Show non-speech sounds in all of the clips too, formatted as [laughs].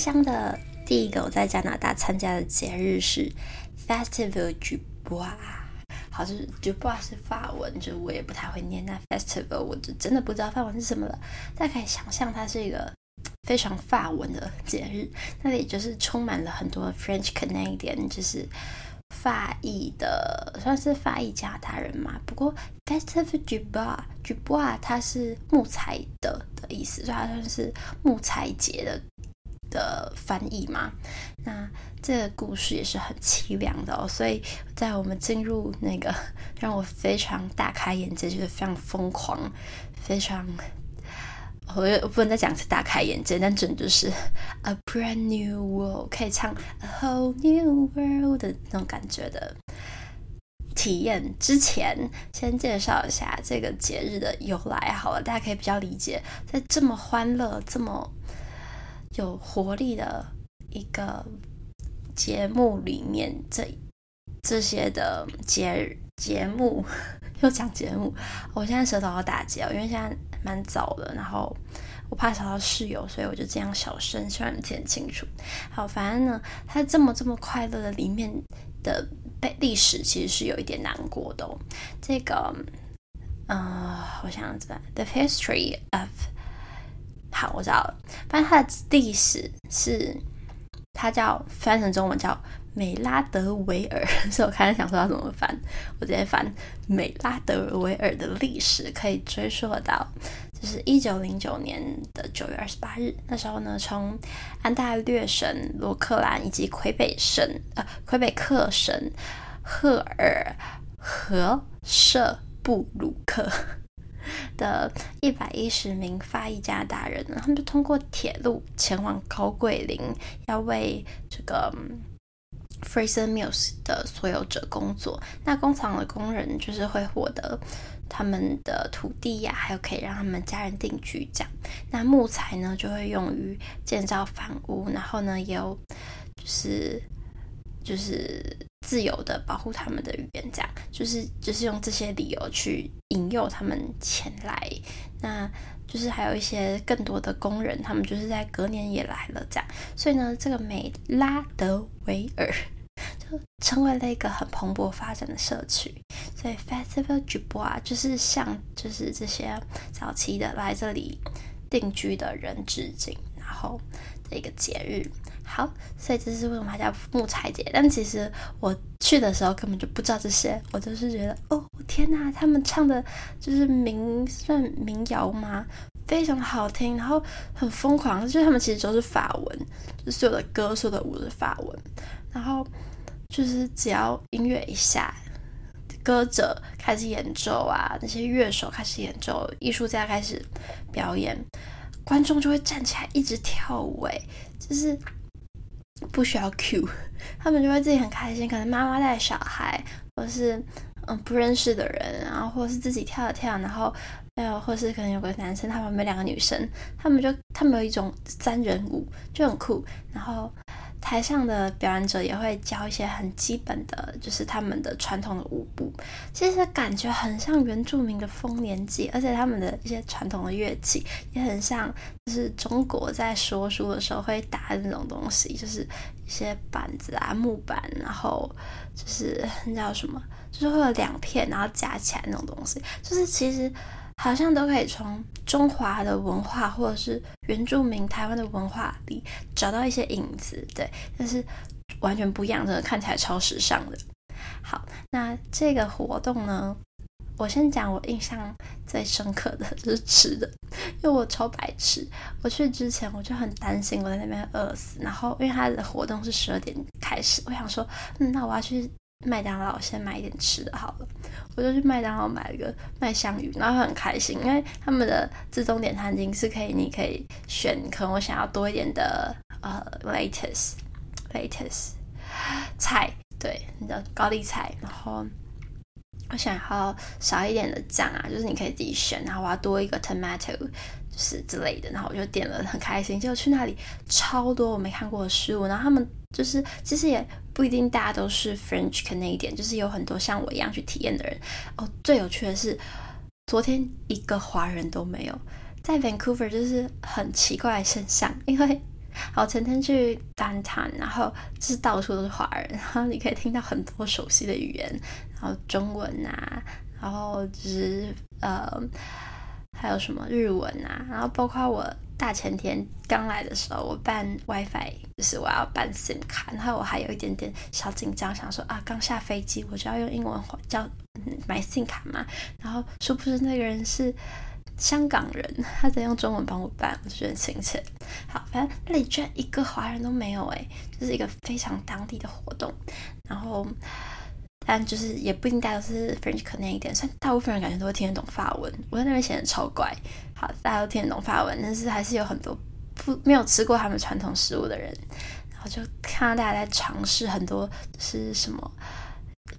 箱的第一个我在加拿大参加的节日是 Festival du Bois，好像是 du Bois 是法文，就我也不太会念。那 Festival 我就真的不知道法文是什么了。大家可以想象，它是一个非常法文的节日，那里就是充满了很多 French Canadian，就是。法裔的算是法裔加拿大人嘛，不过 Festival du Bois，du Bois 它是木材的的意思，所以它算是木材节的的翻译嘛。那这个故事也是很凄凉的哦，所以在我们进入那个 [laughs] 让我非常大开眼界，就是非常疯狂，非常。我不能再讲是大开眼界，但真的就是 a brand new world，可以唱 a whole new world 的那种感觉的体验。之前先介绍一下这个节日的由来好了，大家可以比较理解，在这么欢乐、这么有活力的一个节目里面，这这些的节节目 [laughs] 又讲节目，我现在舌头要打结哦，因为现在。蛮早的，然后我怕吵到室友，所以我就这样小声，希望你听清楚。好，反正呢，它这么这么快乐的里面的背历史其实是有一点难过的哦。这个，呃，我想想怎么，The history of，好，我知道了。反正它的历史是，它叫翻成中文叫。美拉德维尔，[laughs] 所以我开始想说要怎么翻，我直接翻美拉德维尔的历史可以追溯到，就是一九零九年的九月二十八日，那时候呢，从安大略省罗克兰以及魁北省呃魁北克省赫尔和舍布鲁克的一百一十名法裔加拿大人，他们就通过铁路前往高桂林，要为这个。Fraser Mills 的所有者工作，那工厂的工人就是会获得他们的土地呀、还有可以让他们家人定居这样。那木材呢，就会用于建造房屋，然后呢，也有就是就是自由的保护他们的语言，这样就是就是用这些理由去引诱他们前来。那就是还有一些更多的工人，他们就是在隔年也来了，这样，所以呢，这个美拉德维尔 [laughs] 就成为了一个很蓬勃发展的社区。所以 Festival du Bois 就是向就是这些早期的来这里定居的人致敬，然后这个节日。好，所以这是为什么叫木材节？但其实我去的时候根本就不知道这些，我就是觉得，哦天哪，他们唱的就是民算民谣吗？非常好听，然后很疯狂，就是他们其实都是法文，就是所有的歌、所有的舞是法文，然后就是只要音乐一下，歌者开始演奏啊，那些乐手开始演奏，艺术家开始表演，观众就会站起来一直跳舞，哎，就是。不需要 Q，[laughs] 他们就会自己很开心。可能妈妈带小孩，或是嗯不认识的人，然后或是自己跳了跳，然后还有或是可能有个男生，他旁边两个女生，他们就他们有一种三人舞，就很酷。然后。台上的表演者也会教一些很基本的，就是他们的传统的舞步，其实感觉很像原住民的丰年祭，而且他们的一些传统的乐器也很像，就是中国在说书的时候会打的那种东西，就是一些板子啊、木板，然后就是那叫什么，就是会有两片，然后夹起来那种东西，就是其实。好像都可以从中华的文化或者是原住民台湾的文化里找到一些影子，对，但是完全不一样，真的看起来超时尚的。好，那这个活动呢，我先讲我印象最深刻的就是吃的，因为我超白痴，我去之前我就很担心我在那边饿死，然后因为他的活动是十二点开始，我想说，嗯，那我要去。麦当劳先买一点吃的好了，我就去麦当劳买了个麦香鱼，然后很开心，因为他们的自动点餐机是可以，你可以选，可能我想要多一点的呃 lettuce lettuce 菜，对，你的高丽菜，然后我想要少一点的酱啊，就是你可以自己选，然后我要多一个 tomato 就是之类的，然后我就点了，很开心，结果去那里超多我没看过的食物，然后他们就是其实也。不一定大家都是 French Canadian，就是有很多像我一样去体验的人哦。最有趣的是，昨天一个华人都没有，在 Vancouver 就是很奇怪的现象，因为好，前天去 downtown，然后就是到处都是华人，然后你可以听到很多熟悉的语言，然后中文啊，然后就是呃，还有什么日文啊，然后包括我大前天刚来的时候，我办 WiFi，就是我要办 SIM 卡，然后我还有一点点小紧张，想说啊，刚下飞机我就要用英文叫买 SIM 卡嘛，然后殊不知那个人是。香港人，他在用中文帮我办，我就觉得很亲切。好，反正那里居然一个华人都没有，哎，就是一个非常当地的活动。然后，但就是也不一定大家都是 French Canadian，虽然大部分人感觉都会听得懂法文。我在那边显得超怪。好，大家都听得懂法文，但是还是有很多不没有吃过他们传统食物的人。然后就看到大家在尝试很多是什么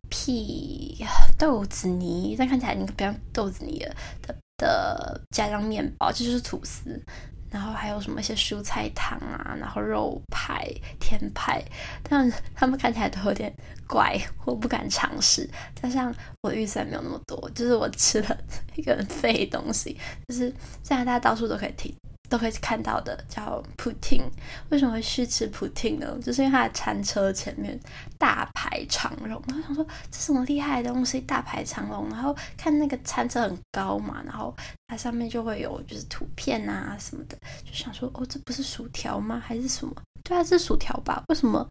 屁豆子泥，但看起来你不像豆子泥了的。的加上面包，这就是吐司，然后还有什么一些蔬菜汤啊，然后肉派、甜派，但他们看起来都有点怪，我不敢尝试。加上我的预算没有那么多，就是我吃了一个很废东西，就是现在大家到处都可以听。都可以看到的叫 Poutine，为什么会去吃 Poutine 呢？就是因为它的餐车前面大排长龙，然后想说这什么厉害的东西，大排长龙。然后看那个餐车很高嘛，然后它上面就会有就是图片啊什么的，就想说哦，这不是薯条吗？还是什么？对啊，是薯条吧？为什么？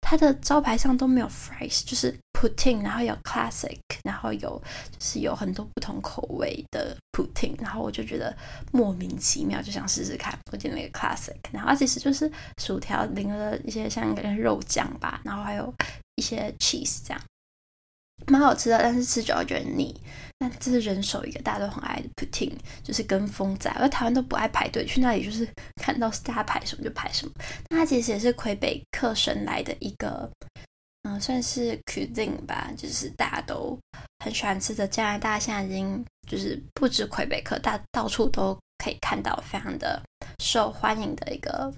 它的招牌上都没有 fries，就是 poutine，然后有 classic，然后有就是有很多不同口味的 poutine，然后我就觉得莫名其妙，就想试试看。我点了一个 classic，然后它其实就是薯条淋了一些像一个肉酱吧，然后还有一些 cheese 这样。蛮好吃的，但是吃久了觉得腻。但这是人手一个，大家都很爱的 Poutine，就是跟风仔。而台湾都不爱排队，去那里就是看到大家排什么就排什么。那它其实也是魁北克生来的一个，嗯，算是 cuisine 吧，就是大家都很喜欢吃的。加拿大现在已经就是不止魁北克，大到处都可以看到，非常的受欢迎的一个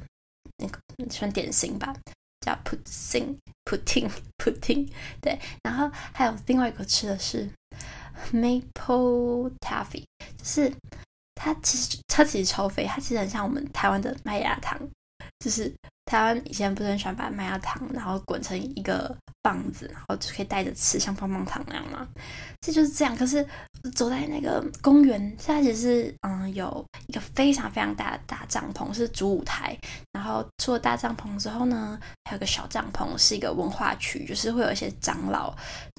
那个算点心吧。叫 Poutine，Poutine，Poutine，[laughs] 对，然后还有另外一个吃的是 Maple Taffy，就是它其实它其实超肥，它其实很像我们台湾的麦芽糖，就是。台湾以前不是很喜欢把麦芽糖，然后滚成一个棒子，然后就可以带着吃，像棒棒糖那样吗？这就是这样。可是走在那个公园，现在其实是嗯有一个非常非常大的大帐篷，是主舞台。然后除了大帐篷之后呢，还有个小帐篷，是一个文化区，就是会有一些长老，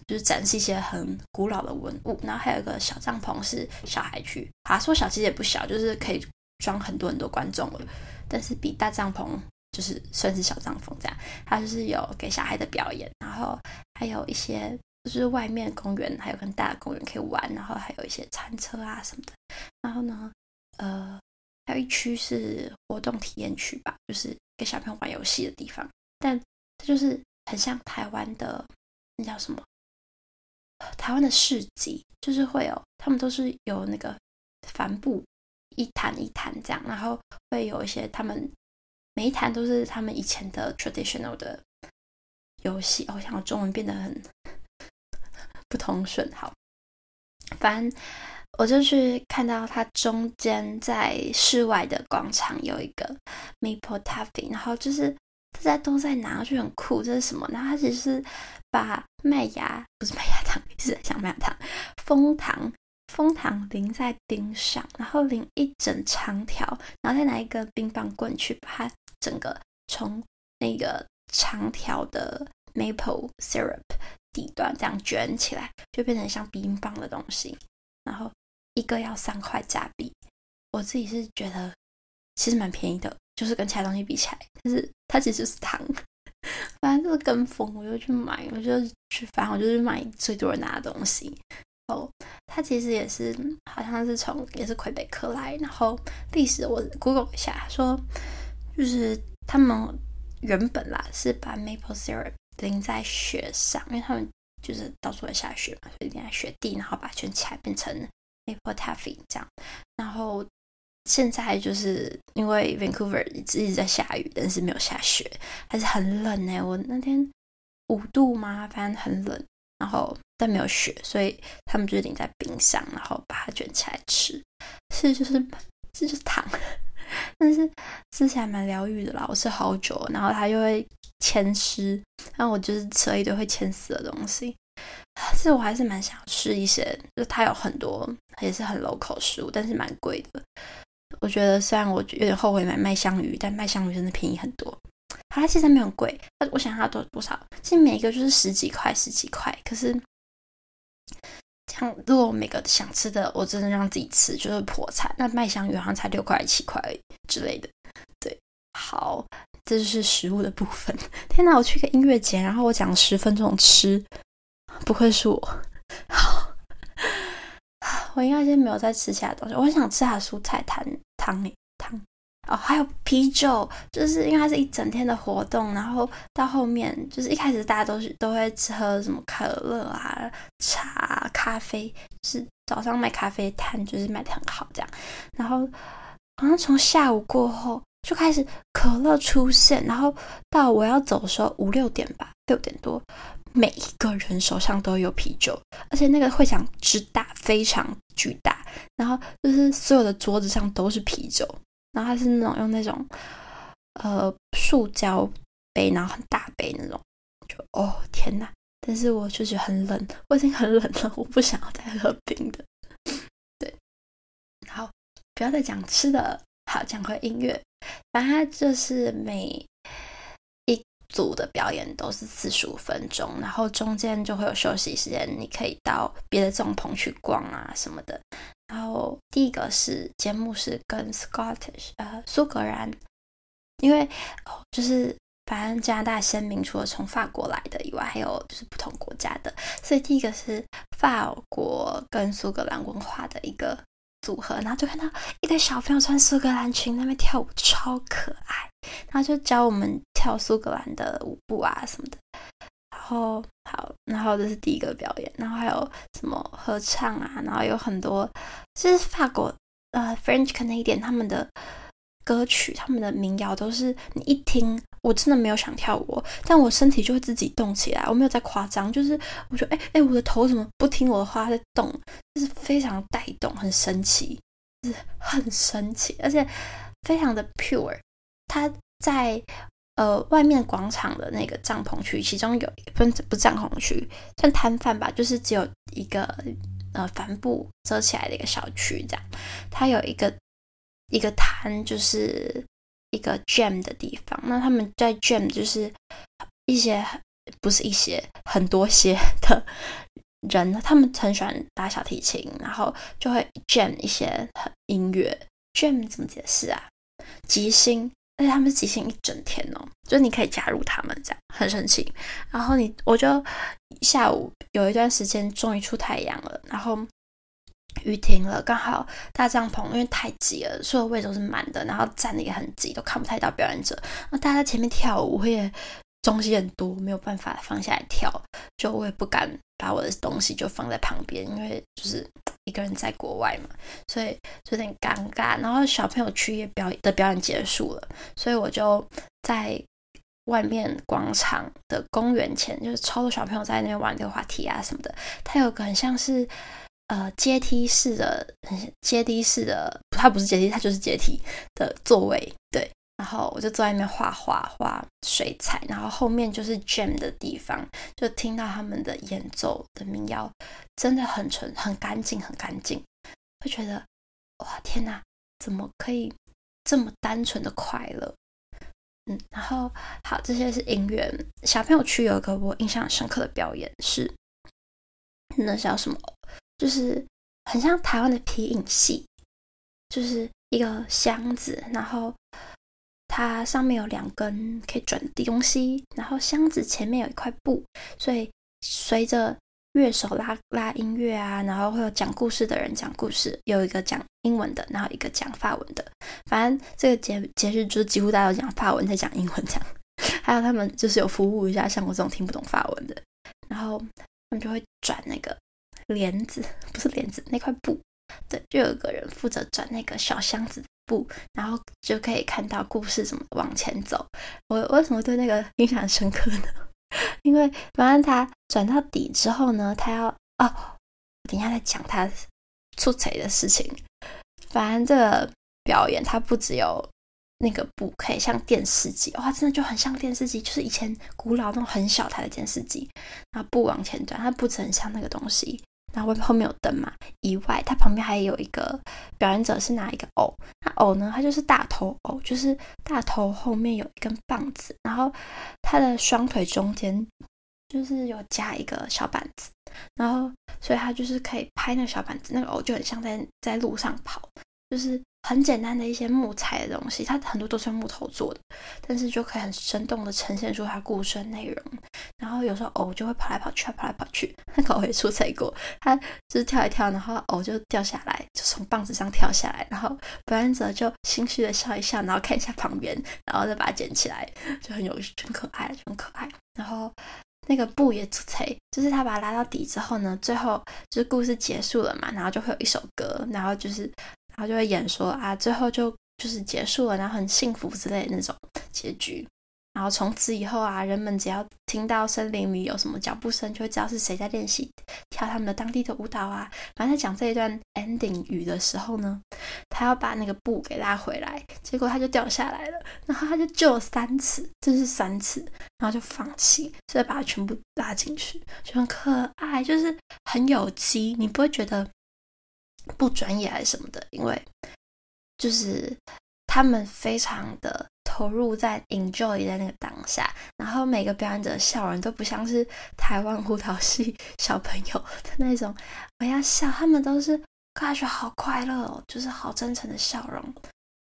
就是展示一些很古老的文物。然后还有一个小帐篷是小孩区，啊，说小其实也不小，就是可以装很多很多观众了，但是比大帐篷。就是算是小帐篷这样，它就是有给小孩的表演，然后还有一些就是外面公园，还有更大的公园可以玩，然后还有一些餐车啊什么的。然后呢，呃，还有一区是活动体验区吧，就是给小朋友玩游戏的地方。但这就是很像台湾的，那叫什么？台湾的市集，就是会有他们都是有那个帆布一摊一摊这样，然后会有一些他们。每一坛都是他们以前的 traditional 的游戏。哦，我想我中文变得很不通顺。好，反正我就去看到它中间在室外的广场有一个 Maple Taffy，然后就是大家都在拿，就很酷。这是什么？然后它其实是把麦芽，不是麦芽糖，[laughs] 是像麦芽糖，蜂糖。枫糖淋在冰上，然后淋一整长条，然后再拿一个冰棒棍去把它整个从那个长条的 maple syrup 底端这样卷起来，就变成像冰棒的东西。然后一个要三块加币，我自己是觉得其实蛮便宜的，就是跟其他东西比起来，但是它其实是糖，[laughs] 反正就是跟风，我就去买，我就去，反正我就是买最多人拿的东西。哦，他其实也是，好像是从也是魁北克来，然后历史我 Google 一下，说就是他们原本啦是把 maple syrup 淋在雪上，因为他们就是到处会下雪嘛，所以淋在雪地，然后把它卷起来变成 maple taffy 这样。然后现在就是因为 Vancouver 一直一直在下雨，但是没有下雪，还是很冷呢。我那天五度嘛，反正很冷。然后但没有雪，所以他们就是淋在冰上，然后把它卷起来吃。是就是这就是糖，[laughs] 但是吃起来蛮疗愈的啦。我吃好久，然后它又会牵丝，然后我就是吃了一堆会牵丝的东西。其实我还是蛮想吃一些，就它有很多也是很 local 食物，但是蛮贵的。我觉得虽然我有点后悔买麦香鱼，但麦香鱼真的便宜很多。它其实没有很贵，我想它多多少，其实每一个就是十几块、十几块。可是像，如果我每个想吃的，我真的让自己吃，就是破产。那麦香鱼好像才六块、七块之类的。对，好，这就是食物的部分。天哪，我去个音乐节，然后我讲十分钟吃，不愧是我。好，[sighs] 我应该先没有再吃其他东西。我很想吃下蔬菜汤汤汤。哦，还有啤酒，就是因为它是一整天的活动，然后到后面就是一开始大家都是都会喝什么可乐啊、茶、咖啡，是早上卖咖啡摊就是卖的很好这样，然后好像从下午过后就开始可乐出现，然后到我要走的时候五六点吧，六点多，每一个人手上都有啤酒，而且那个会场之大，非常巨大，然后就是所有的桌子上都是啤酒。然后它是那种用那种呃塑胶杯，然后很大杯那种，就哦天呐！但是我就是很冷，我已经很冷了，我不想要再喝冰的。[laughs] 对，好，不要再讲吃的，好，讲回音乐。反正就是每组的表演都是四十五分钟，然后中间就会有休息时间，你可以到别的帐篷去逛啊什么的。然后第一个是节目是跟 Scottish 呃苏格兰，因为哦就是反正加拿大先民除了从法国来的以外，还有就是不同国家的，所以第一个是法国跟苏格兰文化的一个组合，然后就看到一堆小朋友穿苏格兰裙那边跳舞，超可爱，然后就教我们跳苏格兰的舞步啊什么的。然后好，然后这是第一个表演，然后还有什么合唱啊，然后有很多，就是法国呃 French Canadian 他们的歌曲，他们的民谣都是你一听，我真的没有想跳舞，但我身体就会自己动起来，我没有在夸张，就是我觉得哎哎，我的头怎么不听我的话在动，就是非常带动，很神奇，就是很神奇，而且非常的 pure，它在。呃，外面广场的那个帐篷区，其中有一个不不帐篷区，算摊贩吧，就是只有一个呃帆布遮起来的一个小区，这样。它有一个一个摊，就是一个 jam 的地方。那他们在 jam 就是一些不是一些很多些的人，他们很喜欢打小提琴，然后就会 jam 一些音乐。jam 怎么解释啊？即兴。而且他们即兴一整天哦，就你可以加入他们这样，很神奇。然后你我就下午有一段时间终于出太阳了，然后雨停了，刚好大帐篷因为太挤了，所有位置都是满的，然后站的也很挤，都看不太到表演者。那大家在前面跳舞，我也东西很多，没有办法放下来跳，就我也不敢把我的东西就放在旁边，因为就是。一个人在国外嘛，所以就有点尴尬。然后小朋友区也表的表演结束了，所以我就在外面广场的公园前，就是超多小朋友在那边玩溜滑梯啊什么的。它有个很像是呃阶梯式的，阶梯式的，它不是阶梯，它就是阶梯的座位，对。然后我就坐在那边画画画水彩，然后后面就是 jam 的地方，就听到他们的演奏的民谣，真的很纯、很干净、很干净，会觉得哇天哪，怎么可以这么单纯的快乐？嗯，然后好，这些是音乐。小朋友区有一个我印象深刻的表演是，那叫什么？就是很像台湾的皮影戏，就是一个箱子，然后。它上面有两根可以转的东西，然后箱子前面有一块布，所以随着乐手拉拉音乐啊，然后会有讲故事的人讲故事，有一个讲英文的，然后一个讲法文的。反正这个节节日就是几乎大家都讲法文，在讲英文这样。[laughs] 还有他们就是有服务一下像我这种听不懂法文的，然后他们就会转那个帘子，不是帘子，那块布。对，就有个人负责转那个小箱子。的布，然后就可以看到故事怎么往前走。我为什么对那个印象深刻呢？[laughs] 因为反正他转到底之后呢，他要哦，等一下再讲他出彩的事情。反正这个表演，它不只有那个布可以像电视机，哇，真的就很像电视机，就是以前古老那种很小台的电视机，然后布往前转，它不只很像那个东西。然后后面有灯嘛，以外，它旁边还有一个表演者是拿一个偶，那偶呢，它就是大头偶，就是大头后面有一根棒子，然后他的双腿中间就是有加一个小板子，然后所以他就是可以拍那个小板子，那个偶就很像在在路上跑，就是。很简单的一些木材的东西，它很多都是用木头做的，但是就可以很生动的呈现出它故事的内容。然后有时候偶就会跑来跑去，跑来跑去。那个偶也出彩过，它就是跳一跳，然后偶就掉下来，就从棒子上跳下来，然后表演者就心虚的笑一笑，然后看一下旁边，然后再把它捡起来，就很有趣很可爱，就很可爱。然后那个布也出彩，就是他把它拉到底之后呢，最后就是故事结束了嘛，然后就会有一首歌，然后就是。然后就会演说啊，最后就就是结束了，然后很幸福之类的那种结局。然后从此以后啊，人们只要听到森林里有什么脚步声，就会知道是谁在练习跳他们的当地的舞蹈啊。然后在讲这一段 ending 语的时候呢，他要把那个布给拉回来，结果他就掉下来了。然后他就救了三次，这是三次，然后就放弃，所以把它全部拉进去，就很可爱，就是很有机，你不会觉得。不专业还是什么的，因为就是他们非常的投入在 enjoy 在那个当下，然后每个表演者的笑容都不像是台湾舞蹈系小朋友的那种我要笑，他们都是看起来好快乐哦，就是好真诚的笑容。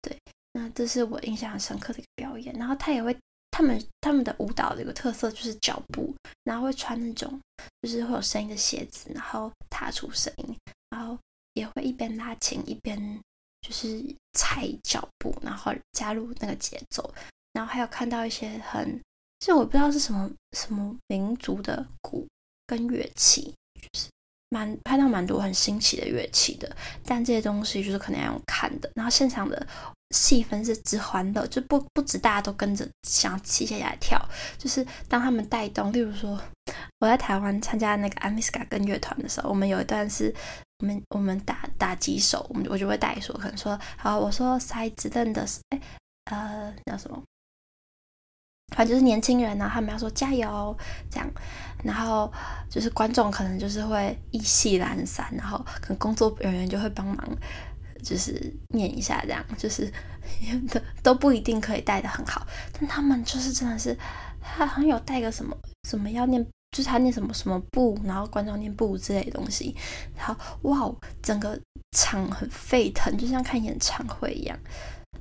对，那这是我印象很深刻的一个表演。然后他也会，他们他们的舞蹈的一个特色就是脚步，然后会穿那种就是会有声音的鞋子，然后踏出声音，然后。也会一边拉琴一边就是踩脚步，然后加入那个节奏，然后还有看到一些很，就我不知道是什么什么民族的鼓跟乐器，就是蛮拍到蛮多很新奇的乐器的，但这些东西就是可能要看的，然后现场的。气氛是之欢乐，就不不止大家都跟着想起起来跳，就是当他们带动，例如说我在台湾参加那个阿米斯卡根乐团的时候，我们有一段是我们我们打打几首，我们我就会带说，可能说好，我说塞子凳的，哎呃叫什么，反正就是年轻人呢、啊，他们要说加油这样，然后就是观众可能就是会意气阑珊，然后可能工作人员就会帮忙。就是念一下，这样就是都都不一定可以带得很好，但他们就是真的是，他好像有带个什么什么要念，就是他念什么什么部，然后观众念部之类的东西，然后哇，整个场很沸腾，就像看演唱会一样，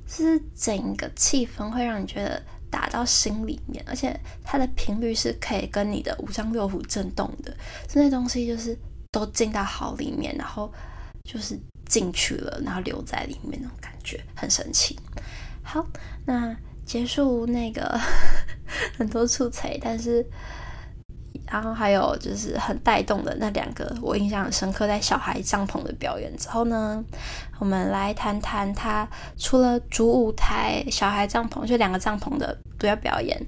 就是整个气氛会让你觉得打到心里面，而且它的频率是可以跟你的五脏六腑震动的，这些东西就是都进到好里面，然后就是。进去了，然后留在里面那种感觉很神奇。好，那结束那个 [laughs] 很多出彩，但是然后还有就是很带动的那两个我印象很深刻，在小孩帐篷的表演之后呢，我们来谈谈他除了主舞台、小孩帐篷就两个帐篷的主要表演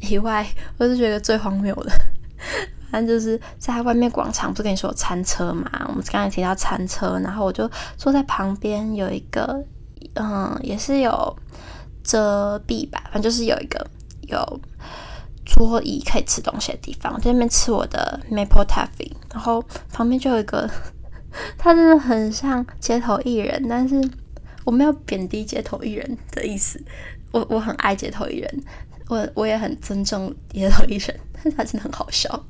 以外，我是觉得最荒谬的。[laughs] 但就是在外面广场，不是跟你说有餐车嘛？我们刚才提到餐车，然后我就坐在旁边，有一个，嗯，也是有遮蔽吧，反正就是有一个有桌椅可以吃东西的地方。我在那边吃我的 Maple Taffy，然后旁边就有一个，[laughs] 他真的很像街头艺人，但是我没有贬低街头艺人的意思，我我很爱街头艺人，我我也很尊重街头艺人，[laughs] 但是他真的很好笑。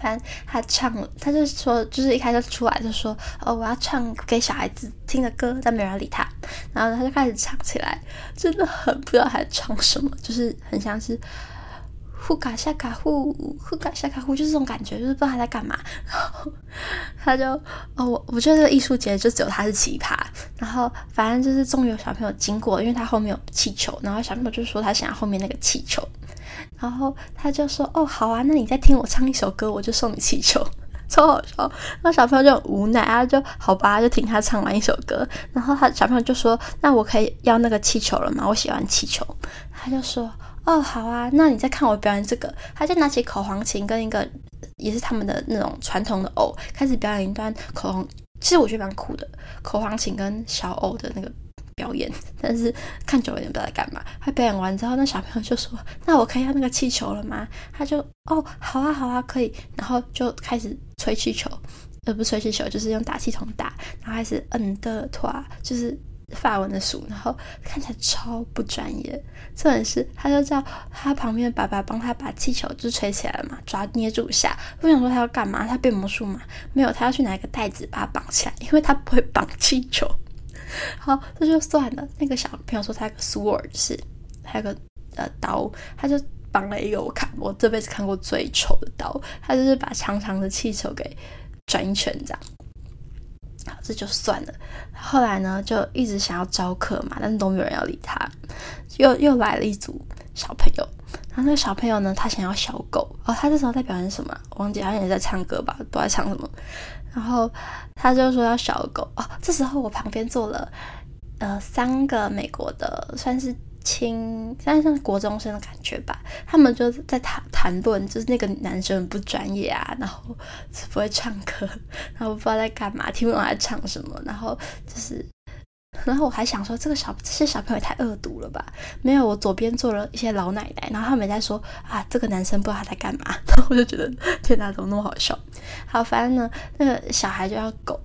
反正他唱了，他就说，就是一开始出来就说，哦，我要唱给小孩子听的歌，但没人理他。然后他就开始唱起来，真的很不知道他在唱什么，就是很像是呼卡夏卡呼呼卡夏卡呼，就是这种感觉，就是不知道他在干嘛。然后他就，哦，我我觉得这个艺术节就只有他是奇葩。然后反正就是终于有小朋友经过，因为他后面有气球，然后小朋友就说他想要后面那个气球。然后他就说：“哦，好啊，那你再听我唱一首歌，我就送你气球，超好笑。”然后小朋友就很无奈啊，就好吧，就听他唱完一首歌。然后他小朋友就说：“那我可以要那个气球了吗？我喜欢气球。”他就说：“哦，好啊，那你再看我表演这个。”他就拿起口簧琴跟一个也是他们的那种传统的偶，开始表演一段口簧。其实我觉得蛮酷的，口簧琴跟小偶的那个表演，但是看久了也不知道在干嘛。他表演完之后，那小朋友就说：“那我可以要那个气球了吗？”他就：“哦，好啊，好啊，可以。”然后就开始吹气球，呃，不吹气球，就是用打气筒打，然后开始嗯的拖，就是。法文的书，然后看起来超不专业。重点是，他就叫他旁边的爸爸帮他把气球就吹起来了嘛，抓捏住一下。我想说他要干嘛？他变魔术嘛？没有，他要去拿一个袋子把它绑起来，因为他不会绑气球。好，这就算了。那个小朋友说他有个 sword，是还有个呃刀，他就绑了一个我看我这辈子看过最丑的刀，他就是把长长的气球给转一圈这样。这就算了。后来呢，就一直想要招客嘛，但是都没有人要理他。又又来了一组小朋友，然后那个小朋友呢，他想要小狗哦。他这时候在表演什么？王姐，好像也在唱歌吧，不知道在唱什么。然后他就说要小狗哦。这时候我旁边坐了呃三个美国的，算是。亲，像像国中生的感觉吧。他们就在谈谈论，就是那个男生不专业啊，然后不会唱歌，然后不知道在干嘛，听不懂他在唱什么。然后就是，然后我还想说，这个小这些小朋友也太恶毒了吧？没有，我左边坐了一些老奶奶，然后他们在说啊，这个男生不知道他在干嘛。然后我就觉得天哪，怎么那么好笑？好，反正呢，那个小孩就要狗。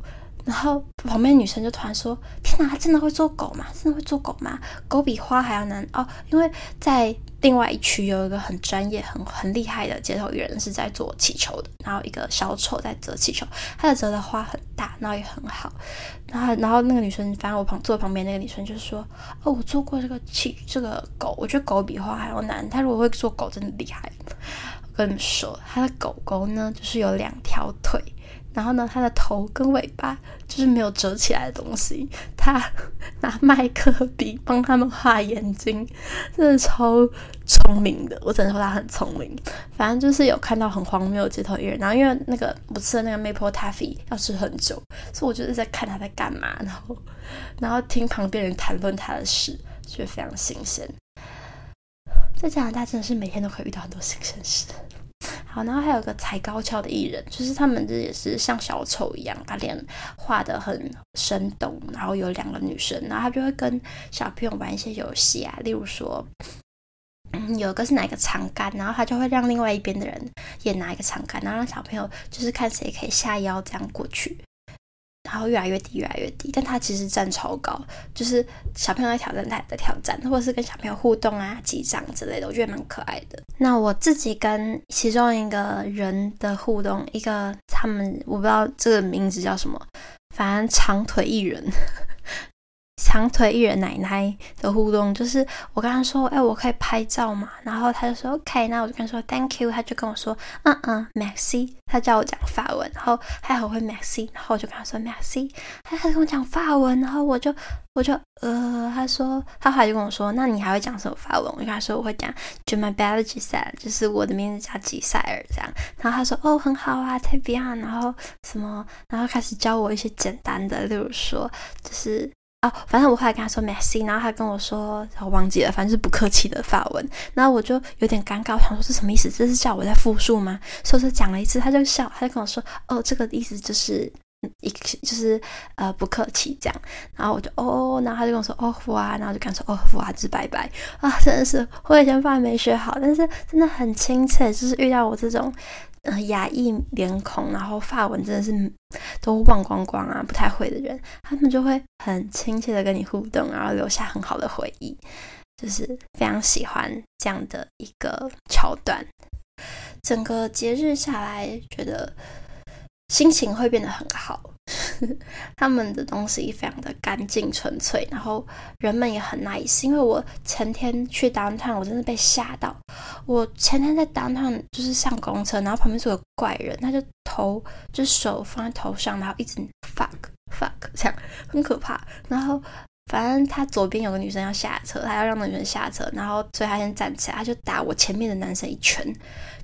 然后旁边女生就突然说：“天哪，他真的会做狗吗？真的会做狗吗？狗比花还要难哦！因为在另外一区有一个很专业、很很厉害的街头艺人是在做气球的，然后一个小丑在折气球，他的折的花很大，然后也很好。然后，然后那个女生，反正我旁坐旁边那个女生就说：哦，我做过这个气这个狗，我觉得狗比花还要难。他如果会做狗，真的厉害。我跟你们说，他的狗狗呢，就是有两条腿。”然后呢，他的头跟尾巴就是没有折起来的东西。他 [laughs] 拿麦克笔帮他们画眼睛，真的超聪明的。我只能说他很聪明。反正就是有看到很荒谬的街头艺人。然后因为那个我吃的那个 Maple Taffy 要吃很久，所以我就是在看他在干嘛，然后然后听旁边人谈论他的事，觉得非常新鲜。在加拿大真的是每天都可以遇到很多新鲜事。好，然后还有个踩高跷的艺人，就是他们这也是像小丑一样，把脸画的很生动。然后有两个女生，然后他就会跟小朋友玩一些游戏啊，例如说，嗯，有一个是拿一个长杆，然后他就会让另外一边的人也拿一个长杆，然后让小朋友就是看谁可以下腰这样过去。然后越来越低，越来越低，但他其实站超高，就是小朋友在挑战，他的挑战，或者是跟小朋友互动啊、击掌之类的，我觉得蛮可爱的。那我自己跟其中一个人的互动，一个他们我不知道这个名字叫什么，反正长腿艺人。长腿艺人奶奶的互动就是我跟他说，哎，我可以拍照嘛？然后他就说 OK，那我就跟他说 Thank you，他就跟我说嗯嗯 Merci，他叫我讲法文，然后还好会 Merci，然后我就跟他说 Merci，他他跟我讲法文，然后我就我就呃，他说他后来就跟我说，那你还会讲什么法文？我就跟他说我会讲 Je m'appelle Gisèle，就是我的名字叫吉赛尔这样。然后他说哦很好啊，très bien，然后什么，然后开始教我一些简单的，例如说就是。哦，反正我后来跟他说 “messy”，然后他跟我说我忘记了，反正是不客气的法文。然后我就有点尴尬，我想说是什么意思？这是叫我在复述吗？所以说讲了一次，他就笑，他就跟我说哦，这个意思就是一就是呃不客气这样。然后我就哦，然后他就跟我说哦哇，然后就跟他说哦哇，就是拜拜啊，真的是我以前法文没学好，但是真的很亲切，就是遇到我这种。呃，牙裔脸孔，然后发文真的是都忘光光啊，不太会的人，他们就会很亲切的跟你互动，然后留下很好的回忆，就是非常喜欢这样的一个桥段。整个节日下来，觉得心情会变得很好。[laughs] 他们的东西非常的干净纯粹，然后人们也很 nice。因为我前天去 downtown，我真的被吓到。我前天在 downtown 就是上公车，然后旁边是个怪人，他就头就手放在头上，然后一直 fuck fuck 这样很可怕。然后反正他左边有个女生要下车，他要让那女生下车，然后所以他先站起来，他就打我前面的男生一拳，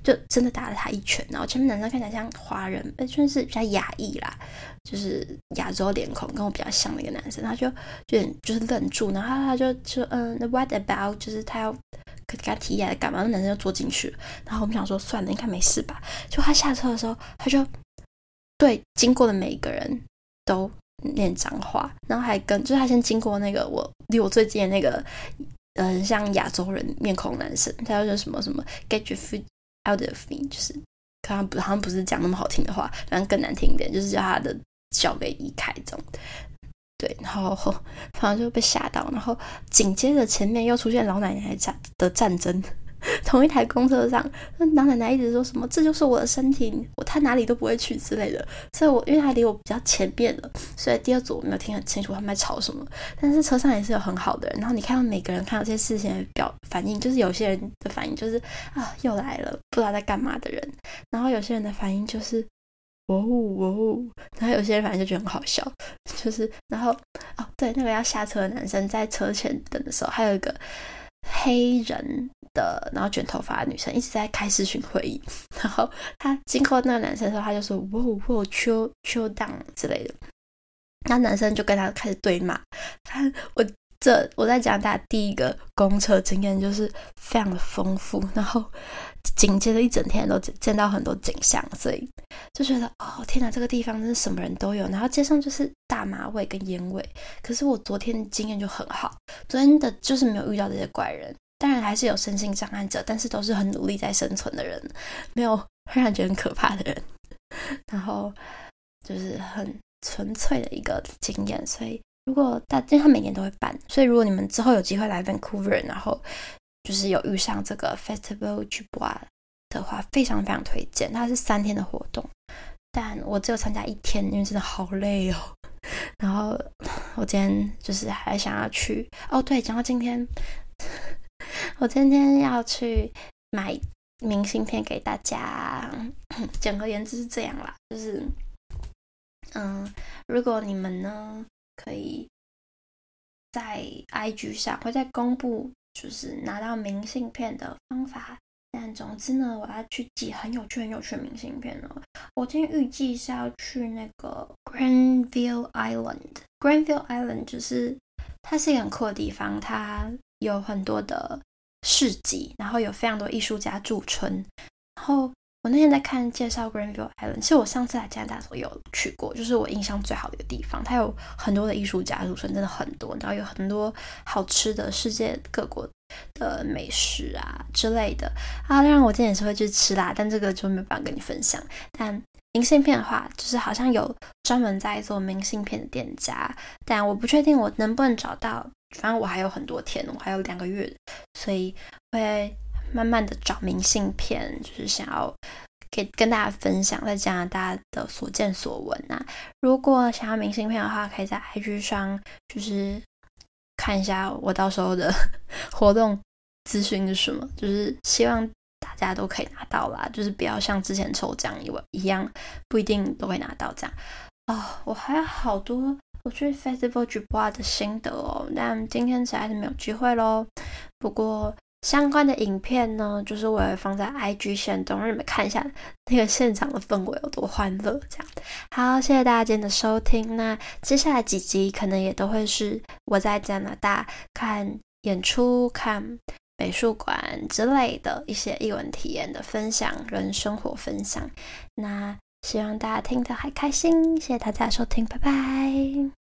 就真的打了他一拳。然后前面男生看起来像华人，哎，就是比较亚裔啦。就是亚洲脸孔跟我比较像的一个男生，他就就就是愣住，然后他就说嗯那，What about？就是他要给他提起来干嘛？那男生就坐进去，然后我们想说算了，应该没事吧。就他下车的时候，他就对经过的每一个人都念脏话，然后还跟就是他先经过那个我离我最近的那个嗯像亚洲人面孔男生，他要说什么什么 get your foot out of me，就是可能不好像不是讲那么好听的话，反正更难听一点，就是叫他的脚给移开这种。对，然后 [laughs] 反正就被吓到，然后紧接着前面又出现老奶奶战的战争。[laughs] 同一台公车上，那老奶奶一直说什么“这就是我的身体，我他哪里都不会去”之类的。所以我，因为他离我比较前面了，所以第二组我没有听很清楚他们在吵什么。但是车上也是有很好的人，然后你看到每个人看到这些事情的表反应，就是有些人的反应就是啊又来了，不知道在干嘛的人。然后有些人的反应就是哦哦，然后有些人反正就觉得很好笑，就是然后哦对，那个要下车的男生在车前等的时候，还有一个黑人。的，然后卷头发的女生一直在开视讯会议，然后他经过那个男生的时候，他就说“哇哇，chill chill down” 之类的，那男生就跟他开始对骂。他我这我在加拿大第一个公车经验就是非常的丰富，然后紧接着一整天都见到很多景象，所以就觉得哦天哪，这个地方真是什么人都有。然后街上就是大麻味跟烟味，可是我昨天经验就很好，昨天的就是没有遇到这些怪人。当然还是有身心障碍者，但是都是很努力在生存的人，没有会让人觉得很可怕的人。然后就是很纯粹的一个经验。所以如果大，因为他每年都会办，所以如果你们之后有机会来 Vancouver，然后就是有遇上这个 Festival 去玩的话，非常非常推荐。它是三天的活动，但我只有参加一天，因为真的好累哦。然后我今天就是还想要去哦，对，讲到今天。[laughs] 我今天要去买明信片给大家。简而言之是这样啦，就是，嗯，如果你们呢可以在 IG 上会再公布，就是拿到明信片的方法。但总之呢，我要去寄很有趣、很有趣的明信片哦。我今天预计是要去那个 Granville Island。Granville Island 就是它是一个很酷的地方，它有很多的。市集，然后有非常多艺术家驻村。然后我那天在看介绍 Granville Island，其实我上次来加拿大的时候有去过，就是我印象最好的一个地方。它有很多的艺术家驻村，真的很多，然后有很多好吃的世界各国的美食啊之类的啊。当然我今天也是会去吃啦，但这个就没有办法跟你分享。但明信片的话，就是好像有专门在做明信片的店家，但我不确定我能不能找到。反正我还有很多天，我还有两个月，所以会慢慢的找明信片，就是想要给跟大家分享在加拿大的所见所闻啊。如果想要明信片的话，可以在 IG 上就是看一下我到时候的 [laughs] 活动资讯是什么，就是希望大家都可以拿到啦，就是不要像之前抽奖一一样，不一定都会拿到这样。哦，我还有好多。我去 Festival du Bois 的心得哦，但今天实在是没有机会喽。不过相关的影片呢，就是我会放在 IG 限动，让你们看一下那个现场的氛围有多欢乐。这样，好，谢谢大家今天的收听。那接下来几集可能也都会是我在加拿大看演出、看美术馆之类的一些艺文体验的分享跟生活分享。那。希望大家听得还开心，谢谢大家收听，拜拜。